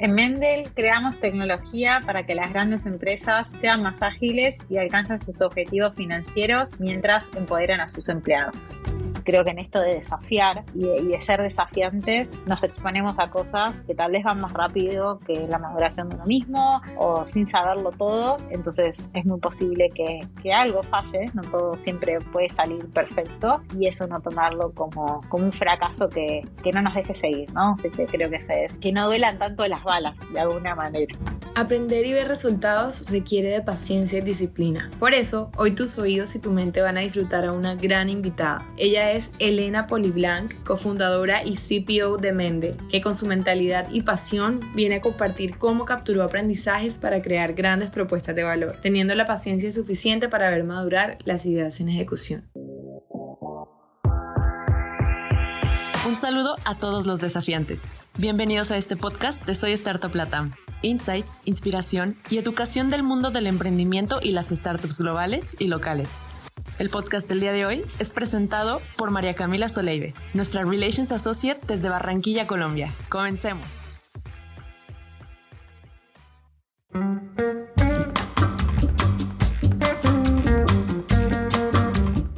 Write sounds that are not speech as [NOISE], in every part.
En Mendel creamos tecnología para que las grandes empresas sean más ágiles y alcancen sus objetivos financieros mientras empoderan a sus empleados. Creo que en esto de desafiar y de, ser desafiantes nos exponemos a cosas que tal vez van más rápido que la maduración de uno mismo o sin saberlo todo. Entonces es muy posible que, que algo falle, no todo siempre puede salir perfecto y eso no tomarlo como, como un fracaso que, que no nos deje seguir, ¿no? Así que creo que es que no duelan tanto las balas de alguna manera. Aprender y ver resultados requiere de paciencia y disciplina. Por eso, hoy tus oídos y tu mente van a disfrutar a una gran invitada. Ella es Elena Poliblanc, cofundadora y CPO de Mendel, que con su mentalidad y pasión viene a compartir cómo capturó aprendizajes para crear grandes propuestas de valor, teniendo la paciencia suficiente para ver madurar las ideas en ejecución. Un saludo a todos los desafiantes. Bienvenidos a este podcast de Soy Startup Latam. Insights, inspiración y educación del mundo del emprendimiento y las startups globales y locales. El podcast del día de hoy es presentado por María Camila Soleive, nuestra Relations Associate desde Barranquilla, Colombia. Comencemos.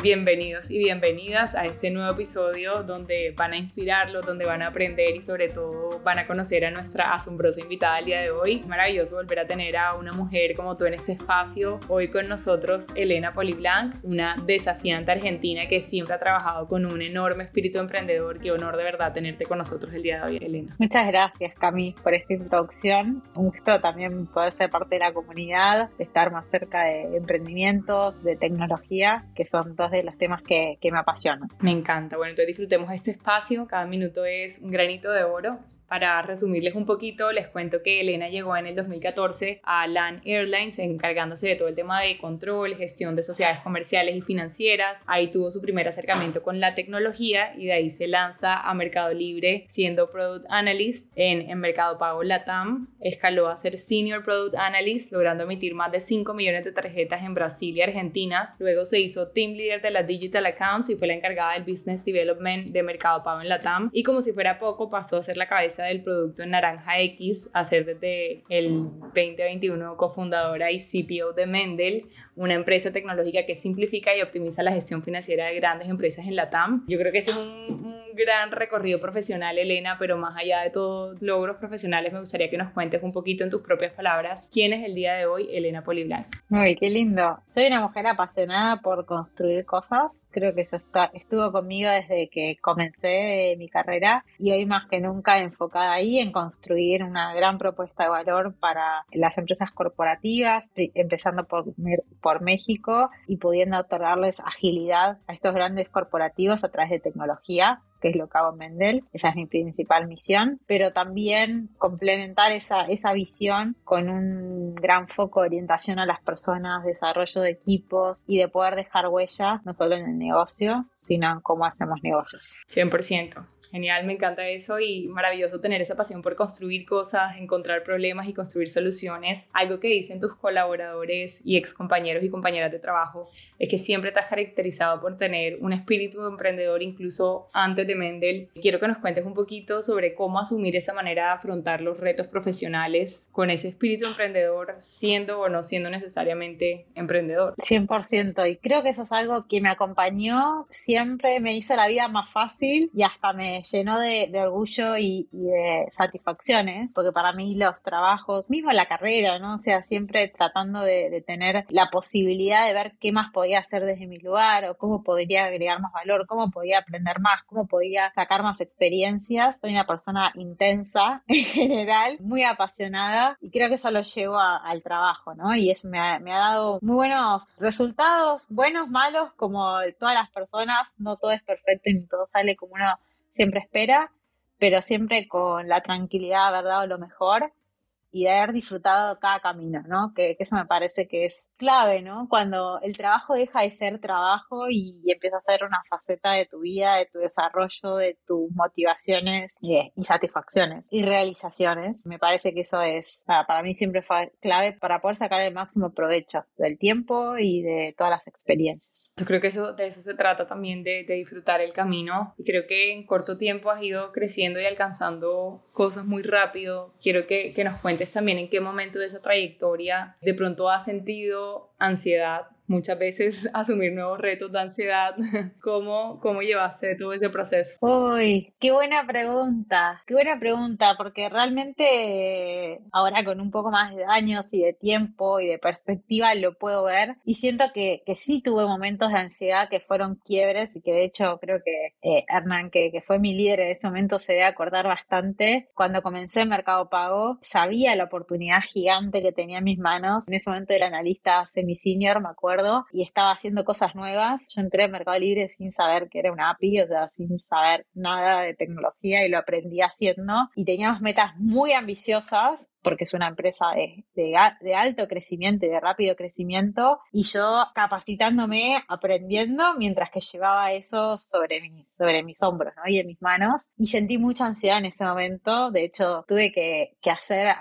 Bienvenidos y bienvenidas a este nuevo episodio donde van a inspirarlos, donde van a aprender y sobre todo van a conocer a nuestra asombrosa invitada el día de hoy. Maravilloso volver a tener a una mujer como tú en este espacio. Hoy con nosotros Elena Poliblanc, una desafiante argentina que siempre ha trabajado con un enorme espíritu emprendedor. Qué honor de verdad tenerte con nosotros el día de hoy, Elena. Muchas gracias, Cami, por esta introducción. Un gusto también poder ser parte de la comunidad, estar más cerca de emprendimientos, de tecnología, que son dos de los temas que, que me apasionan. Me encanta. Bueno, entonces disfrutemos este espacio. Cada minuto es un granito de oro. Para resumirles un poquito, les cuento que Elena llegó en el 2014 a LAN Airlines encargándose de todo el tema de control, gestión de sociedades comerciales y financieras. Ahí tuvo su primer acercamiento con la tecnología y de ahí se lanza a Mercado Libre siendo Product Analyst en, en Mercado Pago Latam. Escaló a ser Senior Product Analyst logrando emitir más de 5 millones de tarjetas en Brasil y Argentina. Luego se hizo Team Leader de la Digital Accounts y fue la encargada del Business Development de Mercado Pago en Latam. Y como si fuera poco pasó a ser la cabeza del producto Naranja X, a ser desde el 2021 cofundadora y CPO de Mendel, una empresa tecnológica que simplifica y optimiza la gestión financiera de grandes empresas en la TAM. Yo creo que ese es un, gran recorrido profesional, Elena, pero más allá de todos logros profesionales, me gustaría que nos cuentes un poquito en tus propias palabras quién es el día de hoy Elena Poliblanc. Uy, qué lindo. Soy una mujer apasionada por construir cosas. Creo que eso está, estuvo conmigo desde que comencé mi carrera y hoy más que nunca enfocada ahí en construir una gran propuesta de valor para las empresas corporativas, empezando por por México y pudiendo otorgarles agilidad a estos grandes corporativos a través de tecnología que es lo que hago en Mendel, esa es mi principal misión, pero también complementar esa, esa visión con un gran foco de orientación a las personas, desarrollo de equipos y de poder dejar huella, no solo en el negocio, sino en cómo hacemos negocios. 100%. Genial, me encanta eso y maravilloso tener esa pasión por construir cosas, encontrar problemas y construir soluciones. Algo que dicen tus colaboradores y ex compañeros y compañeras de trabajo es que siempre te has caracterizado por tener un espíritu de emprendedor incluso antes de Mendel. Quiero que nos cuentes un poquito sobre cómo asumir esa manera de afrontar los retos profesionales con ese espíritu emprendedor, siendo o no siendo necesariamente emprendedor. 100% y creo que eso es algo que me acompañó, siempre me hizo la vida más fácil y hasta me llenó de, orgullo y, de satisfacciones, porque para mí los trabajos, mismo la carrera, ¿no? O sea, siempre tratando de, tener la posibilidad de ver qué más podía hacer desde mi lugar o cómo podría agregar más valor, cómo podía aprender más, cómo podía sacar más experiencias. Soy una persona intensa [LAUGHS] en general, muy apasionada y creo que eso lo llevo al trabajo, ¿no? Y eso me ha, me ha dado muy buenos resultados, buenos, malos, como todas las personas, no todo es perfecto y ni todo sale como uno siempre espera, pero siempre con la tranquilidad, ¿verdad? O lo mejor. Y de haber disfrutado cada camino, ¿no? Que, eso me parece que es clave, ¿no? Cuando el trabajo deja de ser trabajo y, empieza a ser una faceta de tu vida, de tu desarrollo, de tus motivaciones y, satisfacciones y realizaciones. Me parece que eso es, para, mí siempre fue clave para poder sacar el máximo provecho del tiempo y de todas las experiencias. Yo creo que eso, de eso se trata también, de, de disfrutar el camino. Y creo que en corto tiempo has ido creciendo y alcanzando cosas muy rápido. Quiero que, que nos cuentes también en qué momento de esa trayectoria de pronto has sentido ansiedad muchas veces [LAUGHS] asumir nuevos retos de ansiedad. [LAUGHS] ¿Cómo, cómo llevaste todo ese proceso? Uy, qué buena pregunta, qué buena pregunta, porque realmente ahora con un poco más de años y de tiempo y de perspectiva lo puedo ver y siento que, que sí tuve momentos de ansiedad que fueron quiebres y que de hecho creo que eh, Hernán, que, que fue mi líder en ese momento, se debe acordar bastante. Cuando comencé en Mercado Pago, sabía la oportunidad gigante que tenía en mis manos. En ese momento era analista semi-senior, me acuerdo y estaba haciendo cosas nuevas. Yo entré en Mercado Libre sin saber que era una API, o sea, sin saber nada de tecnología y lo aprendí haciendo. Y teníamos metas muy ambiciosas porque es una empresa de, de, alto crecimiento y de rápido crecimiento, y yo capacitándome, aprendiendo, mientras que llevaba eso sobre, mis sobre mis hombros ¿no? y en mis manos, y sentí mucha ansiedad en ese momento, de hecho tuve que, que hacer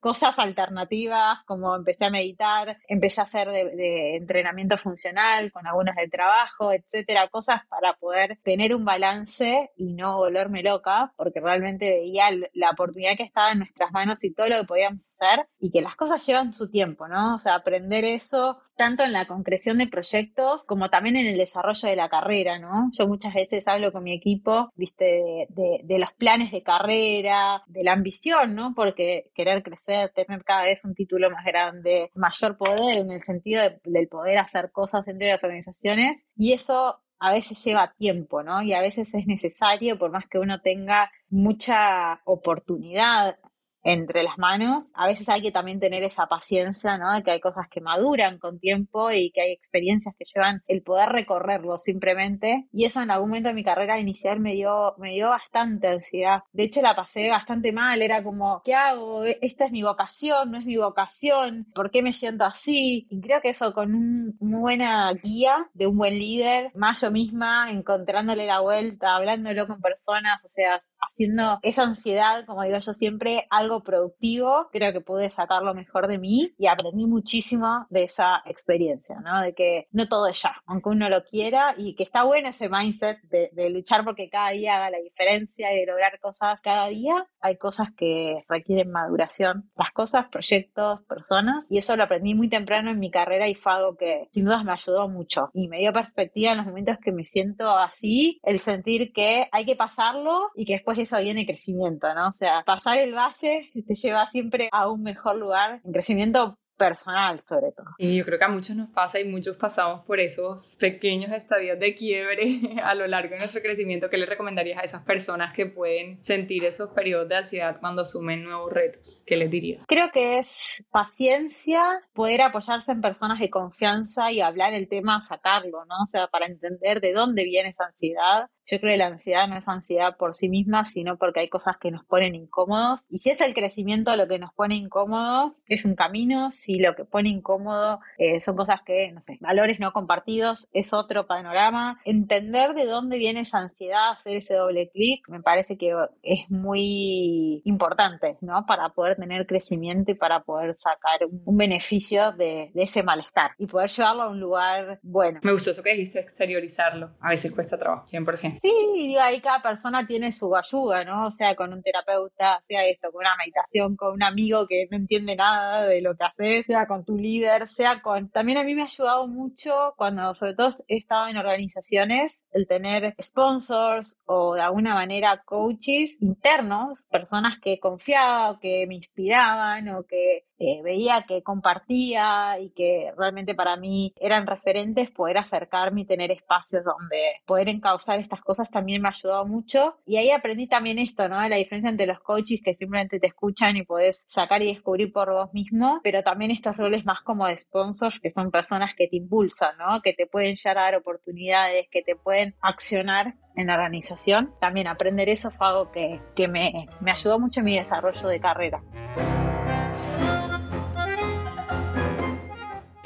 cosas alternativas, como empecé a meditar, empecé a hacer de, de entrenamiento funcional con algunos del trabajo, etcétera, cosas para poder tener un balance y no volverme loca, porque realmente veía la oportunidad que estaba en nuestras manos y todo lo que podíamos hacer y que las cosas llevan su tiempo, ¿no? O sea, aprender eso tanto en la concreción de proyectos como también en el desarrollo de la carrera, ¿no? Yo muchas veces hablo con mi equipo, viste, de, los planes de carrera, de la ambición, ¿no? Porque querer crecer, tener cada vez un título más grande, mayor poder en el sentido del poder hacer cosas dentro de las organizaciones y eso a veces lleva tiempo, ¿no? Y a veces es necesario, por más que uno tenga mucha oportunidad entre las manos. A veces hay que también tener esa paciencia, ¿no? De que hay cosas que maduran con tiempo y que hay experiencias que llevan el poder recorrerlo simplemente. Y eso en algún momento de mi carrera inicial me dio, me dio bastante ansiedad. De hecho, la pasé bastante mal. Era como, ¿qué hago? Esta es mi vocación, no es mi vocación. ¿Por qué me siento así? Y creo que eso con una buena guía de un buen líder, más yo misma, encontrándole la vuelta, hablándolo con personas, o sea, haciendo esa ansiedad, como digo yo siempre, algo productivo, creo que pude sacar lo mejor de mí y aprendí muchísimo de esa experiencia, ¿no? De que no todo es ya, aunque uno lo quiera y que está bueno ese mindset de, de luchar porque cada día haga la diferencia y de lograr cosas cada día. Hay cosas que requieren maduración, las cosas, proyectos, personas y eso lo aprendí muy temprano en mi carrera y fue algo que sin dudas me ayudó mucho y me dio perspectiva en los momentos que me siento así, el sentir que hay que pasarlo y que después eso viene crecimiento, ¿no? O sea, pasar el valle te lleva siempre a un mejor lugar en crecimiento personal sobre todo. Y yo creo que a muchos nos pasa y muchos pasamos por esos pequeños estadios de quiebre [LAUGHS] a lo largo de nuestro crecimiento. ¿Qué le recomendarías a esas personas que pueden sentir esos periodos de ansiedad cuando asumen nuevos retos? ¿Qué les dirías? Creo que es paciencia, poder apoyarse en personas de confianza y hablar el tema, sacarlo, ¿no? O sea, para entender de dónde viene esa ansiedad yo creo que la ansiedad no es ansiedad por sí misma, sino porque hay cosas que nos ponen incómodos. Y si es el crecimiento lo que nos pone incómodos, es un camino. Si lo que pone incómodo eh, son cosas que, no sé, valores no compartidos, es otro panorama. Entender de dónde viene esa ansiedad, hacer ese doble clic, me parece que es muy importante, ¿no? Para poder tener crecimiento y para poder sacar un, beneficio de, de ese malestar y poder llevarlo a un lugar bueno. Me gustó eso que dijiste, exteriorizarlo. A veces cuesta trabajo, 100%. Sí, digo, ahí cada persona tiene su ayuda, ¿no? O sea, con un terapeuta, sea esto, con una meditación, con un amigo que no entiende nada de lo que haces, sea con tu líder, sea con... También a mí me ha ayudado mucho cuando, sobre todo, he estado en organizaciones, el tener sponsors o de alguna manera coaches internos, personas que confiaba o que me inspiraban o que eh, veía que compartía y que realmente para mí eran referentes, poder acercarme y tener espacios donde poder encauzar estas cosas también me ha ayudado mucho. Y ahí aprendí también esto, ¿no? La diferencia entre los coaches que simplemente te escuchan y podés sacar y descubrir por vos mismo, pero también estos roles más como de sponsors, que son personas que te impulsan, ¿no? Que te pueden llegar a dar oportunidades, que te pueden accionar en la organización. También aprender eso fue algo que, que me, me ayudó mucho en mi desarrollo de carrera.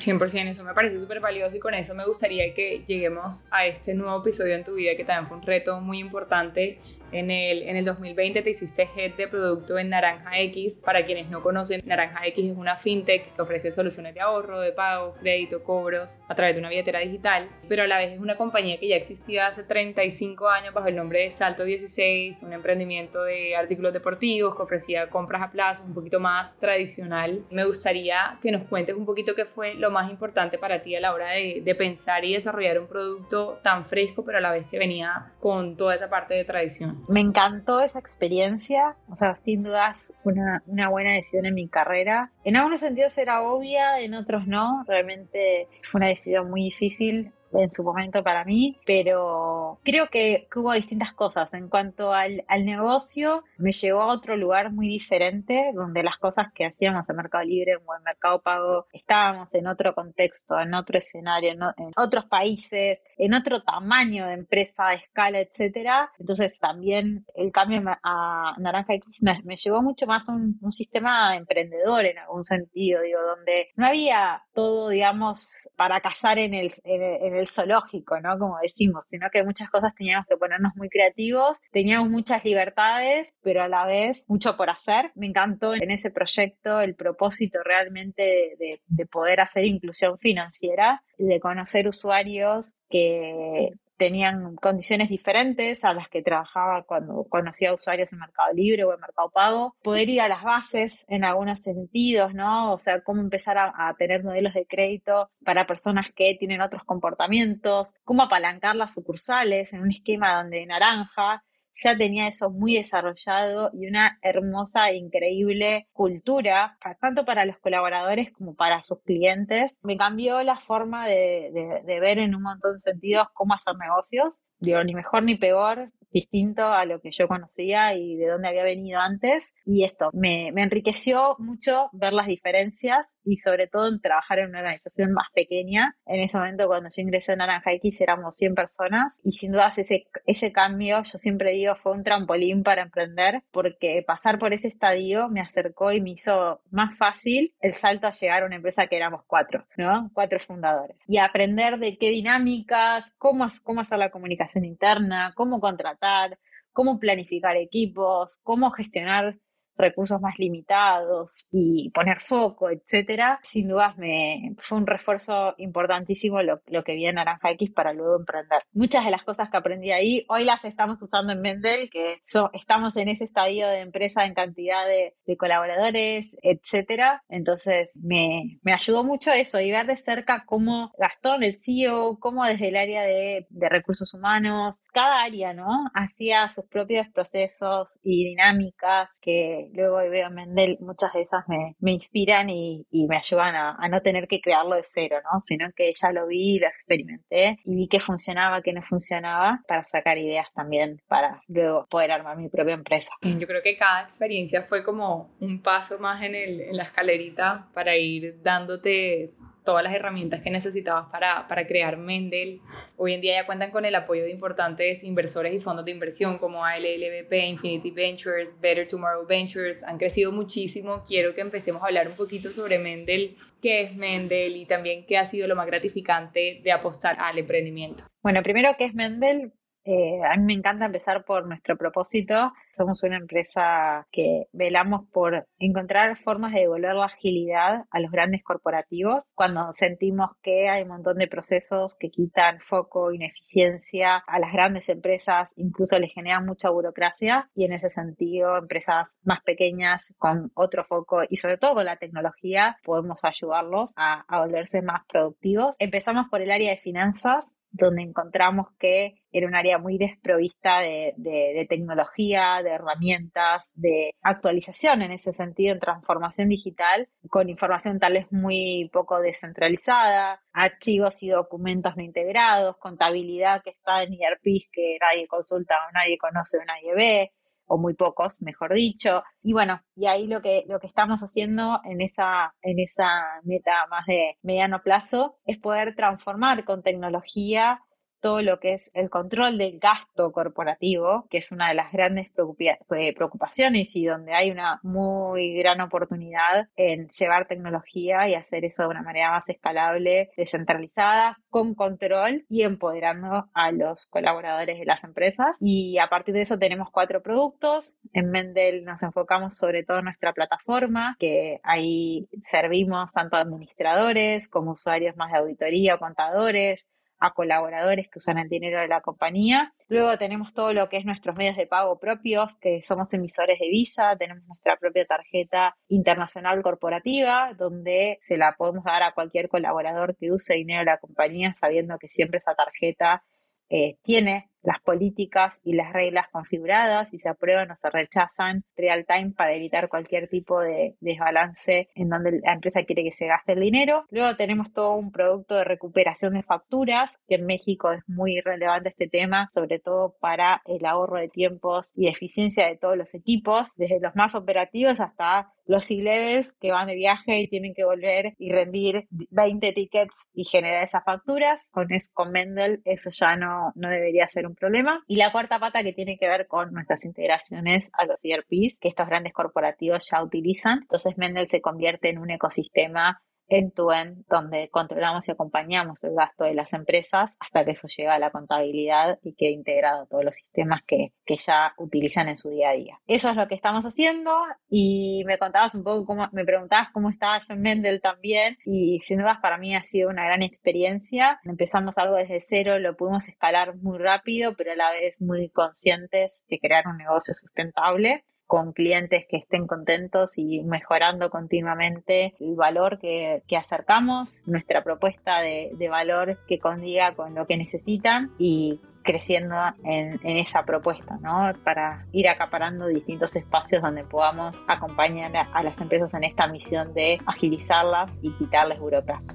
100%, eso me parece súper valioso y con eso me gustaría que lleguemos a este nuevo episodio en tu vida que también fue un reto muy importante en el, en el 2020 te hiciste head de producto en Naranja X. Para quienes no conocen, Naranja X es una fintech que ofrece soluciones de ahorro, de pago, crédito, cobros a través de una billetera digital, pero a la vez es una compañía que ya existía hace 35 años bajo el nombre de Salto 16, un emprendimiento de artículos deportivos que ofrecía compras a plazo, un poquito más tradicional. Me gustaría que nos cuentes un poquito qué fue lo más importante para ti a la hora de, de pensar y desarrollar un producto tan fresco, pero a la vez que venía con toda esa parte de tradición. Me encantó esa experiencia, o sea, sin dudas una, una buena decisión en mi carrera. En algunos sentidos era obvia, en otros no, realmente fue una decisión muy difícil en su momento para mí, pero creo que, hubo distintas cosas. En cuanto al, al, negocio, me llevó a otro lugar muy diferente, donde las cosas que hacíamos en Mercado Libre o en Mercado Pago, estábamos en otro contexto, en otro escenario, en, otros países, en otro tamaño de empresa, de escala, etcétera. Entonces también el cambio a Naranja X me, llevó mucho más a un, un sistema emprendedor en algún sentido, digo, donde no había todo, digamos, para cazar en el, en el zoológico, ¿no? Como decimos, sino que muchas cosas teníamos que ponernos muy creativos, teníamos muchas libertades, pero a la vez mucho por hacer. Me encantó en ese proyecto el propósito realmente de, de poder hacer inclusión financiera, de conocer usuarios que tenían condiciones diferentes a las que trabajaba cuando conocía usuarios en Mercado Libre o en Mercado Pago, poder ir a las bases en algunos sentidos, ¿no? O sea, cómo empezar a, a tener modelos de crédito para personas que tienen otros comportamientos, cómo apalancar las sucursales en un esquema donde naranja ya tenía eso muy desarrollado y una hermosa e increíble cultura, tanto para los colaboradores como para sus clientes. Me cambió la forma de, de, ver en un montón de sentidos cómo hacer negocios. Digo, ni mejor ni peor, distinto a lo que yo conocía y de dónde había venido antes. Y esto me, me, enriqueció mucho ver las diferencias y sobre todo en trabajar en una organización más pequeña. En ese momento cuando yo ingresé en Naranja X éramos 100 personas y sin duda ese, ese cambio, yo siempre digo, fue un trampolín para emprender porque pasar por ese estadio me acercó y me hizo más fácil el salto a llegar a una empresa que éramos cuatro, ¿no? Cuatro fundadores. Y aprender de qué dinámicas, cómo, cómo hacer la comunicación interna, cómo contratar cómo planificar equipos, cómo gestionar recursos más limitados y poner foco, etcétera, sin dudas me fue un refuerzo importantísimo lo, que vi en Naranja X para luego emprender. Muchas de las cosas que aprendí ahí hoy las estamos usando en Mendel, que estamos en ese estadio de empresa en cantidad de, colaboradores, etcétera. Entonces me, me, ayudó mucho eso y ver de cerca cómo Gastón, el CEO, cómo desde el área de, de recursos humanos, cada área, ¿no? Hacía sus propios procesos y dinámicas que luego veo a Mendel, muchas de esas me, me inspiran y, y, me ayudan a, a, no tener que crearlo de cero, ¿no? Sino que ya lo vi, lo experimenté y vi que funcionaba, que no funcionaba, para sacar ideas también para luego poder armar mi propia empresa. Yo creo que cada experiencia fue como un paso más en, el, en la escalerita para ir dándote todas las herramientas que necesitabas para, para crear Mendel. Hoy en día ya cuentan con el apoyo de importantes inversores y fondos de inversión como ALLBP, Infinity Ventures, Better Tomorrow Ventures. Han crecido muchísimo. Quiero que empecemos a hablar un poquito sobre Mendel, qué es Mendel y también qué ha sido lo más gratificante de apostar al emprendimiento. Bueno, primero, ¿qué es Mendel? Eh, a mí me encanta empezar por nuestro propósito. Somos una empresa que velamos por encontrar formas de devolver la agilidad a los grandes corporativos cuando sentimos que hay un montón de procesos que quitan foco, ineficiencia a las grandes empresas, incluso les generan mucha burocracia y en ese sentido empresas más pequeñas con otro foco y sobre todo con la tecnología podemos ayudarlos a, a volverse más productivos. Empezamos por el área de finanzas donde encontramos que era un área muy desprovista de, de, tecnología, de herramientas, de actualización en ese sentido, en transformación digital, con información tal vez muy poco descentralizada, archivos y documentos no integrados, contabilidad que está en ERPs que nadie consulta o nadie conoce o nadie ve, o muy pocos, mejor dicho. Y bueno, y ahí lo que, lo que estamos haciendo en esa, en esa meta más de mediano plazo es poder transformar con tecnología todo lo que es el control del gasto corporativo, que es una de las grandes eh, preocupaciones y donde hay una muy gran oportunidad en llevar tecnología y hacer eso de una manera más escalable, descentralizada, con control y empoderando a los colaboradores de las empresas. Y a partir de eso tenemos cuatro productos. En Mendel nos enfocamos sobre todo en nuestra plataforma, que ahí servimos tanto a administradores como usuarios más de auditoría o contadores, a colaboradores que usan el dinero de la compañía. Luego tenemos todo lo que es nuestros medios de pago propios, que somos emisores de Visa, tenemos nuestra propia tarjeta internacional corporativa, donde se la podemos dar a cualquier colaborador que use dinero de la compañía, sabiendo que siempre esa tarjeta eh, tiene las políticas y las reglas configuradas y se aprueban o se rechazan real time para evitar cualquier tipo de desbalance en donde la empresa quiere que se gaste el dinero. Luego tenemos todo un producto de recuperación de facturas, que en México es muy relevante este tema, sobre todo para el ahorro de tiempos y eficiencia de todos los equipos, desde los más operativos hasta los C-levels que van de viaje y tienen que volver y rendir 20 tickets y generar esas facturas. Con, con Mendel eso ya no, no debería ser un problema. Y la cuarta pata que tiene que ver con nuestras integraciones a los ERPs que estos grandes corporativos ya utilizan. Entonces Mendel se convierte en un ecosistema end-to-end, donde controlamos y acompañamos el gasto de las empresas hasta que eso llega a la contabilidad y quede integrado todos los sistemas que, que, ya utilizan en su día a día. Eso es lo que estamos haciendo y me contabas un poco cómo, me preguntabas cómo estaba John Mendel también y sin dudas para mí ha sido una gran experiencia. Empezamos algo desde cero, lo pudimos escalar muy rápido, pero a la vez muy conscientes de crear un negocio sustentable con clientes que estén contentos y mejorando continuamente el valor que, acercamos, nuestra propuesta de, valor que condiga con lo que necesitan y creciendo en, esa propuesta, ¿no? Para ir acaparando distintos espacios donde podamos acompañar a, a las empresas en esta misión de agilizarlas y quitarles burocracia.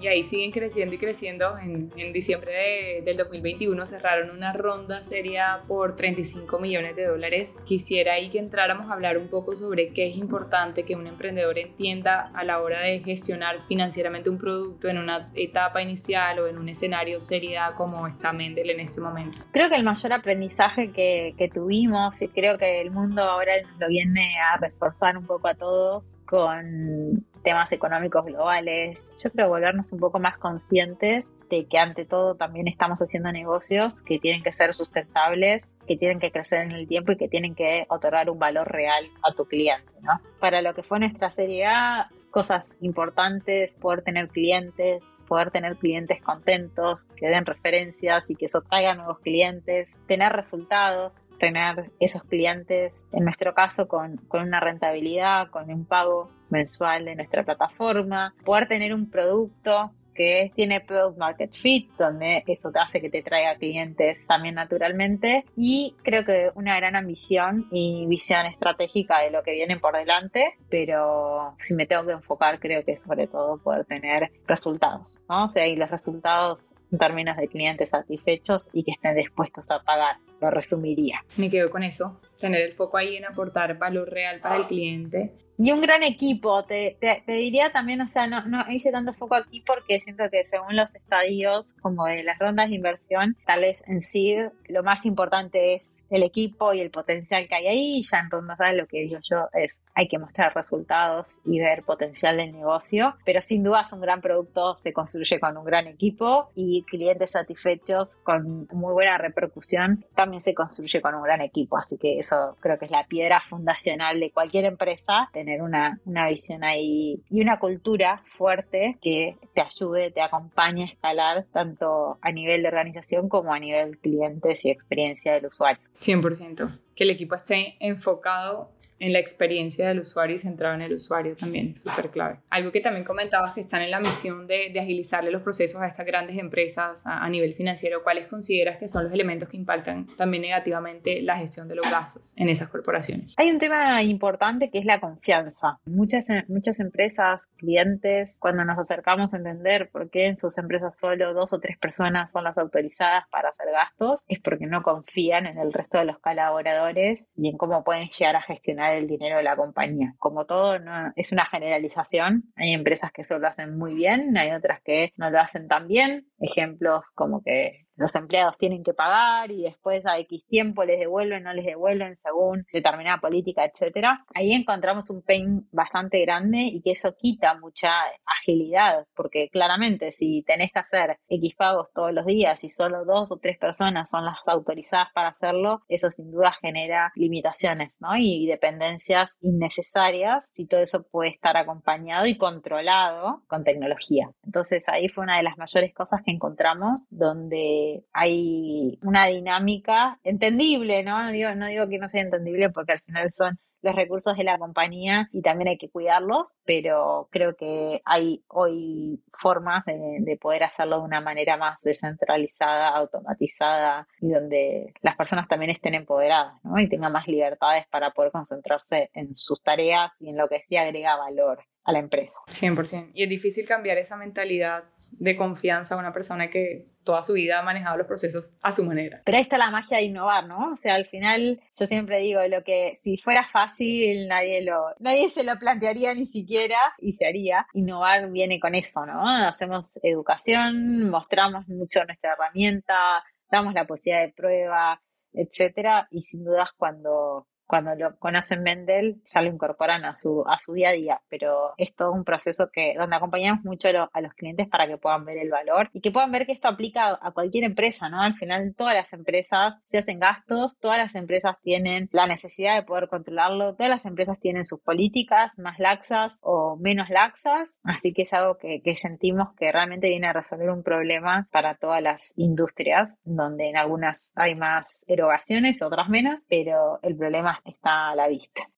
Y ahí siguen creciendo y creciendo. En, en diciembre del 2021 cerraron una ronda seria por 35 millones de dólares. Quisiera ahí que entráramos a hablar un poco sobre qué es importante que un emprendedor entienda a la hora de gestionar financieramente un producto en una etapa inicial o en un escenario seriedad como está Mendel en este momento. Creo que el mayor aprendizaje que, que tuvimos y creo que el mundo ahora lo viene a reforzar un poco a todos con temas económicos globales. Yo creo volvernos un poco más conscientes de que ante todo también estamos haciendo negocios que tienen que ser sustentables, que tienen que crecer en el tiempo y que tienen que otorgar un valor real a tu cliente, ¿no? Para lo que fue nuestra serie A, cosas importantes, poder tener clientes, poder tener clientes contentos, que den referencias y que eso traiga nuevos clientes, tener resultados, tener esos clientes, en nuestro caso, con, con una rentabilidad, con un pago mensual de nuestra plataforma, poder tener un producto que tiene Product Market Fit, donde eso te hace que te traiga clientes también naturalmente. Y creo que una gran ambición y visión estratégica de lo que viene por delante, pero si me tengo que enfocar, creo que sobre todo poder tener resultados, ¿no? O sea, y los resultados en términos de clientes satisfechos y que estén dispuestos a pagar. Lo resumiría. Me quedo con eso, tener el foco ahí en aportar valor real para el cliente y un gran equipo, te, te, diría también, o sea, no, no hice tanto foco aquí porque siento que según los estadios, como de las rondas de inversión, tal vez en sí lo más importante es el equipo y el potencial que hay ahí, y ya en rondas A lo que digo yo es, hay que mostrar resultados y ver potencial del negocio, pero sin duda un gran producto se construye con un gran equipo y clientes satisfechos con muy buena repercusión también se construye con un gran equipo, así que eso creo que es la piedra fundacional de cualquier empresa, tener una, una visión ahí y una cultura fuerte que te ayude, te acompañe a escalar tanto a nivel de organización como a nivel clientes y experiencia del usuario. 100%. Que el equipo esté enfocado en la experiencia del usuario y centrado en el usuario también, súper clave. Algo que también comentabas que están en la misión de, de agilizarle los procesos a estas grandes empresas a, nivel financiero, ¿cuáles consideras que son los elementos que impactan también negativamente la gestión de los gastos en esas corporaciones? Hay un tema importante que es la confianza. Muchas, muchas empresas, clientes, cuando nos acercamos a entender por qué en sus empresas solo dos o tres personas son las autorizadas para hacer gastos, es porque no confían en el resto de los colaboradores y en cómo pueden llegar a gestionar el dinero de la compañía. Como todo, no, es una generalización. Hay empresas que eso lo hacen muy bien, hay otras que no lo hacen tan bien. Ejemplos como que los empleados tienen que pagar y después a X tiempo les devuelven, no les devuelven según determinada política, etcétera. Ahí encontramos un pain bastante grande y que eso quita mucha agilidad, porque claramente si tenés que hacer X pagos todos los días y solo dos o tres personas son las autorizadas para hacerlo, eso sin duda genera limitaciones, ¿no? Y dependencias innecesarias si todo eso puede estar acompañado y controlado con tecnología. Entonces ahí fue una de las mayores cosas que encontramos donde hay una dinámica entendible, ¿no? No digo, no digo que no sea entendible porque al final son los recursos de la compañía y también hay que cuidarlos, pero creo que hay hoy formas de, poder hacerlo de una manera más descentralizada, automatizada y donde las personas también estén empoderadas ¿no? y tengan más libertades para poder concentrarse en sus tareas y en lo que sí agrega valor a la empresa. 100%. Y es difícil cambiar esa mentalidad de confianza a una persona que toda su vida ha manejado los procesos a su manera. Pero ahí está la magia de innovar, ¿no? O sea, al final yo siempre digo lo que si fuera fácil nadie lo nadie se lo plantearía ni siquiera y se haría. Innovar viene con eso, ¿no? Hacemos educación, mostramos mucho nuestra herramienta, damos la posibilidad de prueba, etcétera, y sin dudas cuando cuando lo conocen Mendel ya lo incorporan a su, a su día a día, pero es todo un proceso que donde acompañamos mucho a, los clientes para que puedan ver el valor y que puedan ver que esto aplica a cualquier empresa, ¿no? Al final todas las empresas se hacen gastos, todas las empresas tienen la necesidad de poder controlarlo, todas las empresas tienen sus políticas más laxas o menos laxas, así que es algo que, que sentimos que realmente viene a resolver un problema para todas las industrias, donde en algunas hay más erogaciones, otras menos, pero el problema está a la vista.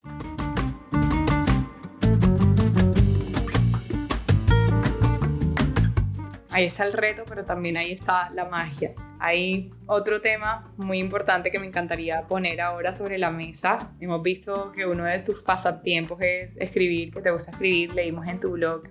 Ahí está el reto, pero también ahí está la magia. Hay otro tema muy importante que me encantaría poner ahora sobre la mesa. Hemos visto que uno de tus pasatiempos es escribir, que te gusta escribir. Leímos en tu blog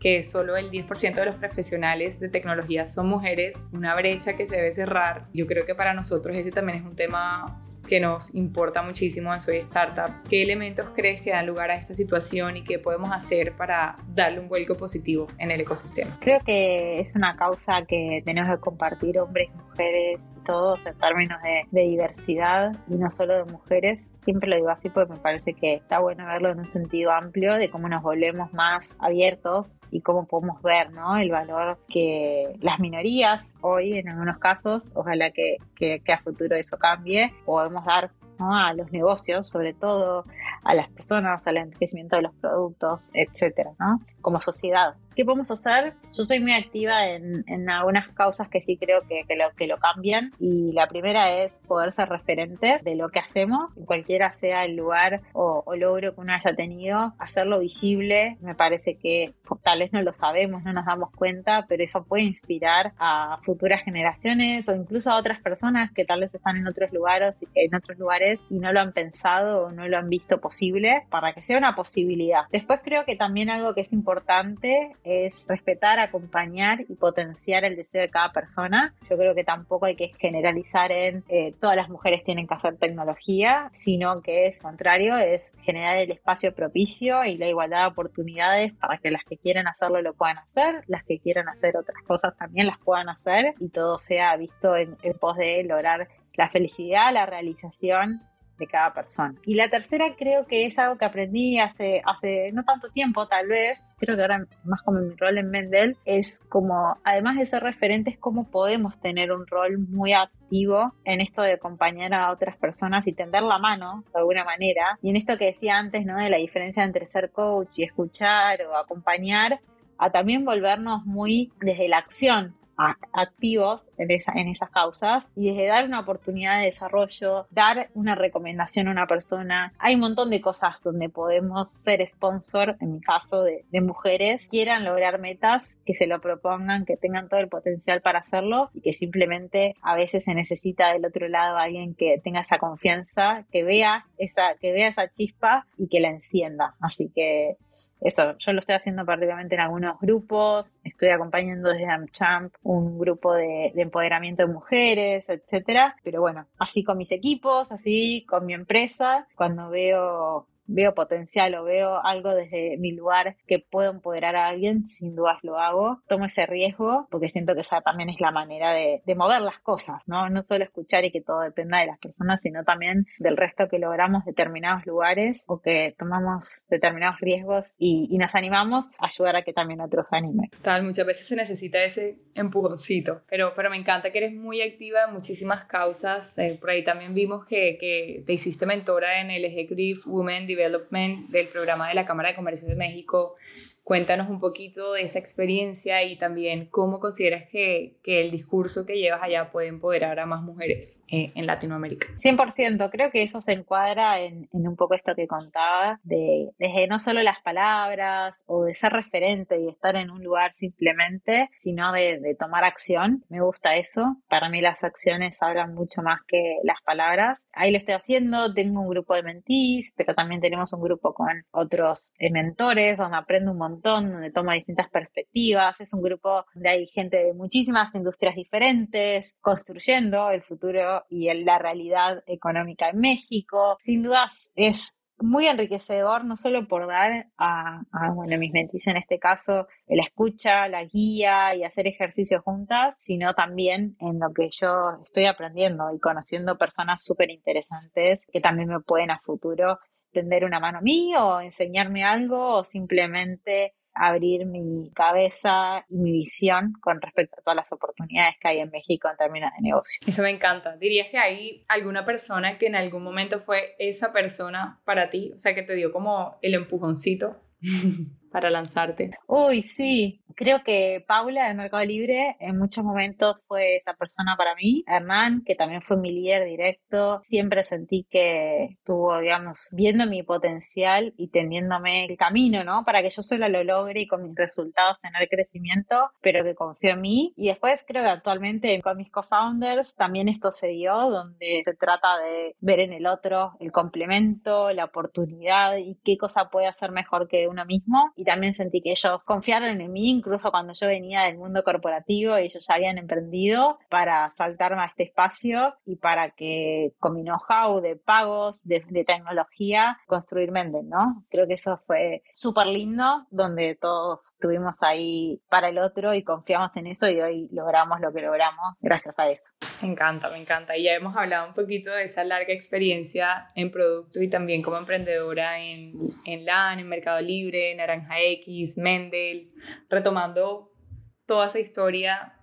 que solo el 10% de los profesionales de tecnología son mujeres, una brecha que se debe cerrar. Yo creo que para nosotros ese también es un tema que nos importa muchísimo en Soy Startup. ¿Qué elementos crees que dan lugar a esta situación y qué podemos hacer para darle un vuelco positivo en el ecosistema? Creo que es una causa que tenemos que compartir hombres y mujeres todos en términos de, diversidad y no solo de mujeres. Siempre lo digo así porque me parece que está bueno verlo en un sentido amplio de cómo nos volvemos más abiertos y cómo podemos ver ¿no? el valor que las minorías hoy en algunos casos, ojalá que, que, a futuro eso cambie, podemos dar a los negocios, sobre todo a las personas, al enriquecimiento de los productos, etcétera, ¿no? como sociedad. ¿Qué podemos hacer? Yo soy muy activa en, en algunas causas que sí creo que, que, lo, que lo cambian y la primera es poder ser referente de lo que hacemos, cualquiera sea el lugar o, o logro que uno haya tenido, hacerlo visible, me parece que tal vez no lo sabemos, no nos damos cuenta, pero eso puede inspirar a futuras generaciones o incluso a otras personas que tal vez están en otros lugares, en otros lugares y no lo han pensado o no lo han visto posible para que sea una posibilidad. Después creo que también algo que es importante es respetar, acompañar y potenciar el deseo de cada persona. Yo creo que tampoco hay que generalizar en eh, todas las mujeres tienen que hacer tecnología, sino que es contrario, es generar el espacio propicio y la igualdad de oportunidades para que las que quieran hacerlo lo puedan hacer, las que quieran hacer otras cosas también las puedan hacer y todo sea visto en, en pos de lograr la felicidad, la realización cada persona. Y la tercera creo que es algo que aprendí hace, hace no tanto tiempo tal vez, creo que ahora más como mi rol en Mendel, es como, además de ser referentes, cómo podemos tener un rol muy activo en esto de acompañar a otras personas y tender la mano de alguna manera. Y en esto que decía antes, ¿no? De la diferencia entre ser coach y escuchar o acompañar, a también volvernos muy desde la acción, activos en, esa, en esas causas y desde dar una oportunidad de desarrollo, dar una recomendación a una persona. Hay un montón de cosas donde podemos ser sponsor, en mi caso, de, de mujeres, quieran lograr metas, que se lo propongan, que tengan todo el potencial para hacerlo y que simplemente a veces se necesita del otro lado alguien que tenga esa confianza, que vea esa, que vea esa chispa y que la encienda. Así que eso, yo lo estoy haciendo prácticamente en algunos grupos, estoy acompañando desde AmChamp un grupo de, de empoderamiento de mujeres, etcétera, pero bueno, así con mis equipos, así con mi empresa, cuando veo veo potencial o veo algo desde mi lugar que puedo empoderar a alguien, sin dudas lo hago. Tomo ese riesgo porque siento que esa también es la manera de, mover las cosas, ¿no? No solo escuchar y que todo dependa de las personas, sino también del resto que logramos determinados lugares o que tomamos determinados riesgos y, nos animamos a ayudar a que también otros animen. Tal, muchas veces se necesita ese empujoncito, pero, pero me encanta que eres muy activa en muchísimas causas. Eh, por ahí también vimos que, que te hiciste mentora en el Executive Women Development del programa de la Cámara de Comercio de México Cuéntanos un poquito de esa experiencia y también cómo consideras que, que el discurso que llevas allá puede empoderar a más mujeres eh, en Latinoamérica. 100%, creo que eso se encuadra en, en, un poco esto que contaba, de desde no solo las palabras o de ser referente y estar en un lugar simplemente, sino de, de tomar acción. Me gusta eso. Para mí las acciones hablan mucho más que las palabras. Ahí lo estoy haciendo, tengo un grupo de mentís, pero también tenemos un grupo con otros eh, mentores donde aprendo un montón donde toma distintas perspectivas. Es un grupo donde hay gente de muchísimas industrias diferentes construyendo el futuro y la realidad económica en México. Sin dudas es muy enriquecedor, no solo por dar a, bueno, mis mentis en este caso, la escucha, la guía y hacer ejercicios juntas, sino también en lo que yo estoy aprendiendo y conociendo personas súper interesantes que también me pueden a futuro tender una mano a mí o enseñarme algo o simplemente abrir mi cabeza y mi visión con respecto a todas las oportunidades que hay en México en términos de negocio. Eso me encanta. ¿Dirías que hay alguna persona que en algún momento fue esa persona para ti? O sea, que te dio como el empujoncito [LAUGHS] para lanzarte. Uy, sí, creo que Paula de Mercado Libre en muchos momentos fue esa persona para mí. Hernán, que también fue mi líder directo, siempre sentí que estuvo, digamos, viendo mi potencial y tendiéndome el camino, ¿no? Para que yo sola lo logre y con mis resultados tener crecimiento, pero que confió en mí. Y después creo que actualmente con mis co-founders también esto se dio, donde se trata de ver en el otro el complemento, la oportunidad y qué cosa puede hacer mejor que uno mismo. Y también sentí que ellos confiaron en mí incluso cuando yo venía del mundo corporativo y ellos ya habían emprendido para saltarme a este espacio y para que con mi know-how de pagos, de, tecnología, construir Menden, ¿no? Creo que eso fue súper lindo, donde todos estuvimos ahí para el otro y confiamos en eso y hoy logramos lo que logramos gracias a eso. Me encanta, me encanta. Y ya hemos hablado un poquito de esa larga experiencia en producto y también como emprendedora en, en LAN, en Mercado Libre, Naranja X, Mendel, retomando toda esa historia,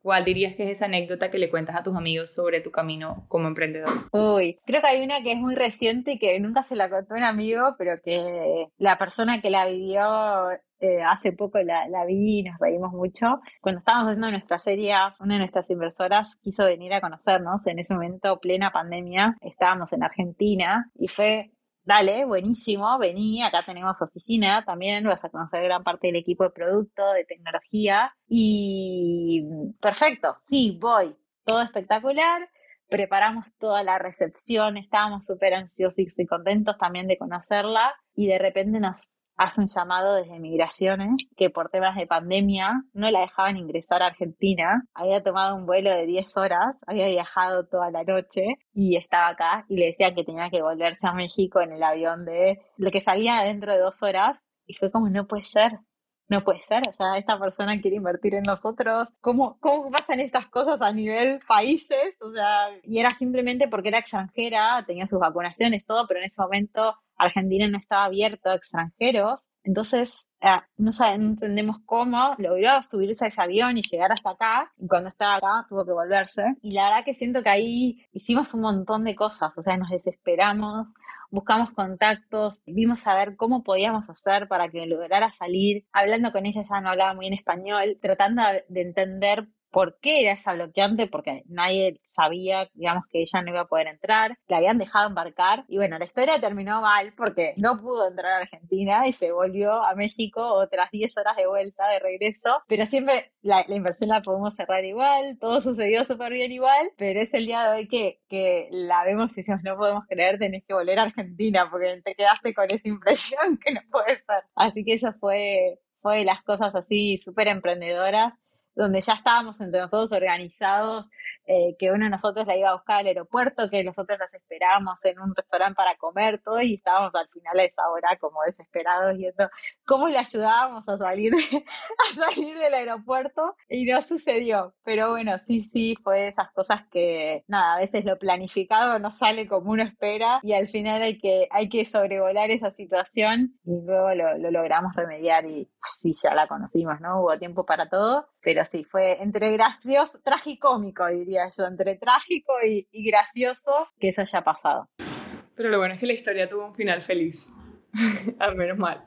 ¿cuál dirías que es esa anécdota que le cuentas a tus amigos sobre tu camino como emprendedor? Uy, creo que hay una que es muy reciente y que nunca se la contó un amigo, pero que la persona que la vivió eh, hace poco la, la, vi y nos reímos mucho. Cuando estábamos haciendo nuestra serie, una de nuestras inversoras quiso venir a conocernos. En ese momento, plena pandemia, estábamos en Argentina y fue dale, buenísimo, vení, acá tenemos oficina también, vas a conocer gran parte del equipo de producto, de tecnología y perfecto, sí, voy, todo espectacular, preparamos toda la recepción, estábamos súper ansiosos y contentos también de conocerla y de repente nos hace un llamado desde migraciones que por temas de pandemia no la dejaban ingresar a Argentina. Había tomado un vuelo de 10 horas, había viajado toda la noche y estaba acá y le decían que tenía que volverse a México en el avión de lo que salía dentro de dos horas y fue como no puede ser. No puede ser, o sea, esta persona quiere invertir en nosotros. ¿Cómo, ¿Cómo pasan estas cosas a nivel países? O sea, y era simplemente porque era extranjera, tenía sus vacunaciones, todo, pero en ese momento Argentina no estaba abierto a extranjeros, entonces ah, no, sabemos, entendemos cómo logró subirse a ese avión y llegar hasta acá, y cuando estaba acá tuvo que volverse, y la verdad que siento que ahí hicimos un montón de cosas, o sea, nos desesperamos, buscamos contactos, vimos a ver cómo podíamos hacer para que lograra salir, hablando con ella ya no hablaba muy en español, tratando de entender por qué era esa bloqueante, porque nadie sabía, digamos, que ella no iba a poder entrar, la habían dejado embarcar y bueno, la historia terminó mal porque no pudo entrar a Argentina y se volvió a México otras 10 horas de vuelta, de regreso, pero siempre la, inversión la podemos cerrar igual, todo sucedió súper bien igual, pero es el día de hoy que, que la vemos y decimos, no podemos creer, tenés que volver a Argentina porque te quedaste con esa impresión [LAUGHS] que no puede ser. Así que eso fue, fue de las cosas así súper emprendedoras donde ya estábamos entre nosotros organizados, eh, que uno de nosotros la iba a buscar al aeropuerto, que nosotros las esperábamos en un restaurante para comer, todo, y estábamos al final a esa hora como desesperados viendo cómo le ayudábamos a salir, [LAUGHS] a salir del aeropuerto, y no sucedió. Pero bueno, sí, sí, fue esas cosas que, nada, a veces lo planificado no sale como uno espera, y al final hay que, hay que sobrevolar esa situación, y luego lo, lo logramos remediar, y sí, ya la conocimos, ¿no? Hubo tiempo para todo, pero sí, fue entre gracioso, tragicómico, diría yo, entre trágico y, gracioso que eso haya pasado. Pero lo bueno es que la historia tuvo un final feliz, al [LAUGHS] menos mal.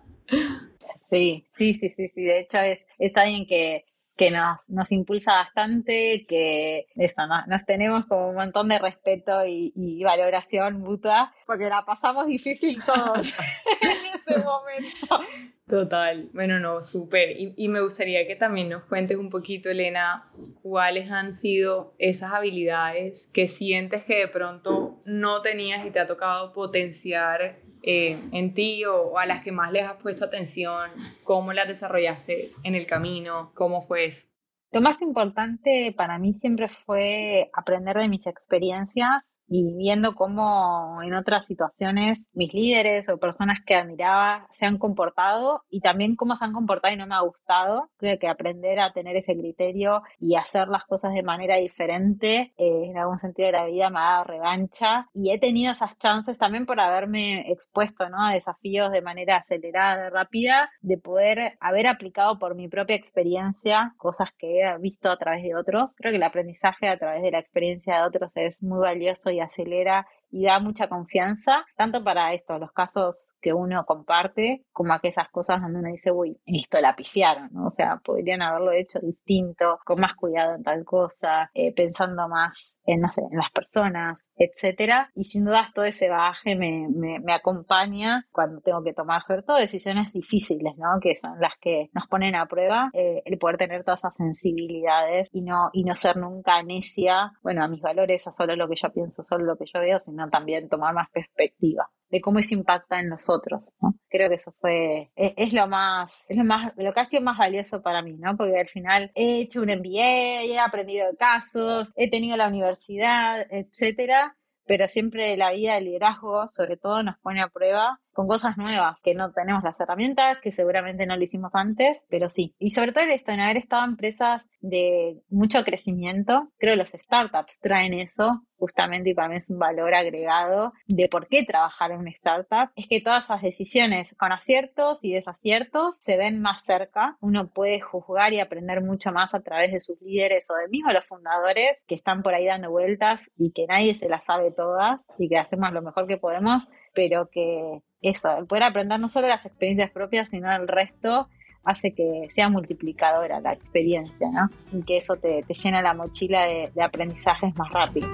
Sí, sí, sí, sí, sí, de hecho es, es alguien que, que nos, nos impulsa bastante, que eso, nos tenemos como un montón de respeto y, y valoración mutua, porque la pasamos difícil todos [LAUGHS] en ese momento. Total, bueno, no, súper. Y, me gustaría que también nos cuentes un poquito, Elena, cuáles han sido esas habilidades que sientes que de pronto no tenías y te ha tocado potenciar eh, en ti o, a las que más les has puesto atención, cómo las desarrollaste en el camino, cómo fue eso. Lo más importante para mí siempre fue aprender de mis experiencias y viendo cómo en otras situaciones mis líderes o personas que admiraba se han comportado y también cómo se han comportado y no me ha gustado. Creo que aprender a tener ese criterio y hacer las cosas de manera diferente eh, en algún sentido de la vida me ha dado revancha y he tenido esas chances también por haberme expuesto ¿no? a desafíos de manera acelerada, rápida, de poder haber aplicado por mi propia experiencia cosas que he visto a través de otros. Creo que el aprendizaje a través de la experiencia de otros es muy valioso y acelera y da mucha confianza, tanto para esto, los casos que uno comparte, como aquellas cosas donde uno dice, uy, esto la pifiaron, ¿no? O sea, podrían haberlo hecho distinto, con más cuidado en tal cosa, eh, pensando más en, no sé, en las personas, etcétera. Y sin dudas todo ese bagaje me, me, acompaña cuando tengo que tomar, sobre todo, decisiones difíciles, ¿no? Que son las que nos ponen a prueba, eh, el poder tener todas esas sensibilidades y no, y no ser nunca necia, bueno, a mis valores, a solo lo que yo pienso, solo lo que yo veo, sino también tomar más perspectiva de cómo eso impacta en nosotros, ¿no? Creo que eso fue, es, es, lo más, es lo más, lo que ha sido más valioso para mí, ¿no? Porque al final he hecho un MBA, he aprendido de casos, he tenido la universidad, etcétera, pero siempre la vida del liderazgo, sobre todo, nos pone a prueba con cosas nuevas, que no tenemos las herramientas, que seguramente no lo hicimos antes, pero sí. Y sobre todo esto, en haber estado en empresas de mucho crecimiento, creo que los startups traen eso, justamente, y para mí es un valor agregado de por qué trabajar en una startup, es que todas esas decisiones con aciertos y desaciertos se ven más cerca, uno puede juzgar y aprender mucho más a través de sus líderes o de mismo los fundadores que están por ahí dando vueltas y que nadie se las sabe todas y que hacemos lo mejor que podemos, pero que eso, el poder aprender no solo las experiencias propias, sino el resto, hace que sea multiplicadora la experiencia, ¿no? Y que eso te, llena la mochila de aprendizajes más rápido.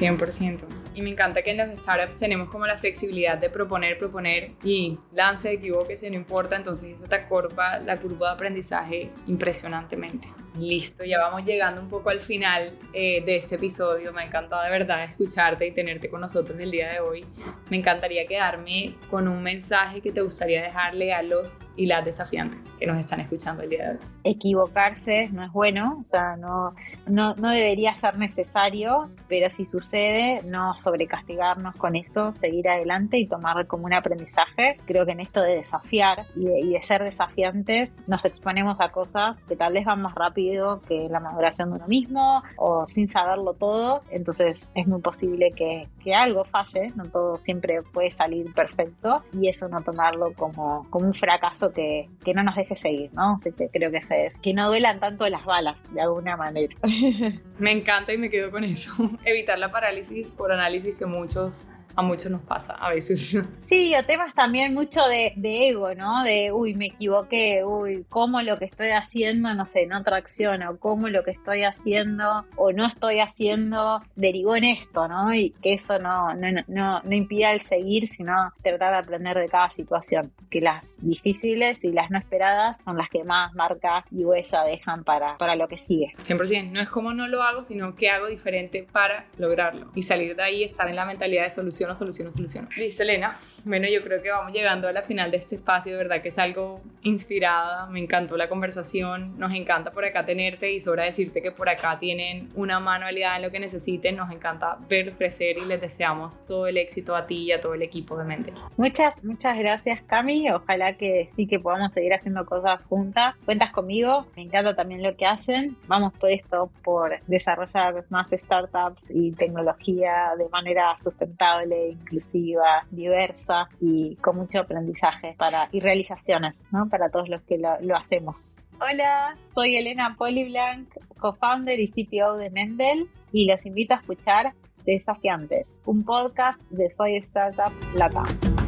100%. Y me encanta que en los startups tenemos como la flexibilidad de proponer, proponer y lance, equivóquese, no importa. Entonces eso te acorpa la curva de aprendizaje impresionantemente. Listo, ya vamos llegando un poco al final eh, de este episodio. Me ha encantado de verdad escucharte y tenerte con nosotros el día de hoy. Me encantaría quedarme con un mensaje que te gustaría dejarle a los y las desafiantes que nos están escuchando el día de hoy. Equivocarse no es bueno, o sea, no, no, no debería ser necesario, pero si sucede, no sobrecastigarnos con eso, seguir adelante y tomar como un aprendizaje. Creo que en esto de desafiar y de, ser desafiantes nos exponemos a cosas que tal vez van más rápido que la maduración de uno mismo o sin saberlo todo. Entonces es muy posible que, que algo falle, no todo siempre puede salir perfecto y eso no tomarlo como, como un fracaso que, que no nos deje seguir, ¿no? Así que creo que ese es, que no duelan tanto las balas de alguna manera. [LAUGHS] Me encanta y me quedo con eso. [LAUGHS] Evitar la parálisis por análisis que muchos a muchos nos pasa a veces. [LAUGHS] Sí, o temas también mucho de, de, ego, ¿no? De, uy, me equivoqué, uy, cómo lo que estoy haciendo, no sé, no tracciona, o cómo lo que estoy haciendo o no estoy haciendo derivó en esto, ¿no? Y que eso no, no, no, no impida el seguir, sino tratar de aprender de cada situación. Que las difíciles y las no esperadas son las que más marca y huella dejan para, para lo que sigue. 100%, no es como no lo hago, sino qué hago diferente para lograrlo. Y salir de ahí, estar en la mentalidad de solución, solución, solución. Listo, Elena. Bueno, yo creo que vamos llegando a la final de este espacio, de verdad que es algo inspirada, me encantó la conversación, nos encanta por acá tenerte y sobra decirte que por acá tienen una manualidad en lo que necesiten, nos encanta verlos crecer y les deseamos todo el éxito a ti y a todo el equipo de Mente. Muchas, muchas gracias Cami, ojalá que sí que podamos seguir haciendo cosas juntas, cuentas conmigo, me encanta también lo que hacen, vamos por esto, por desarrollar más startups y tecnología de manera sustentable, inclusiva, diversa y con mucho aprendizaje para, y realizaciones ¿no? para todos los que lo, lo hacemos. Hola, soy Elena Poliblanc, co-founder y CPO de Mendel y los invito a escuchar Desafiantes, un podcast de Soy Startup Latam.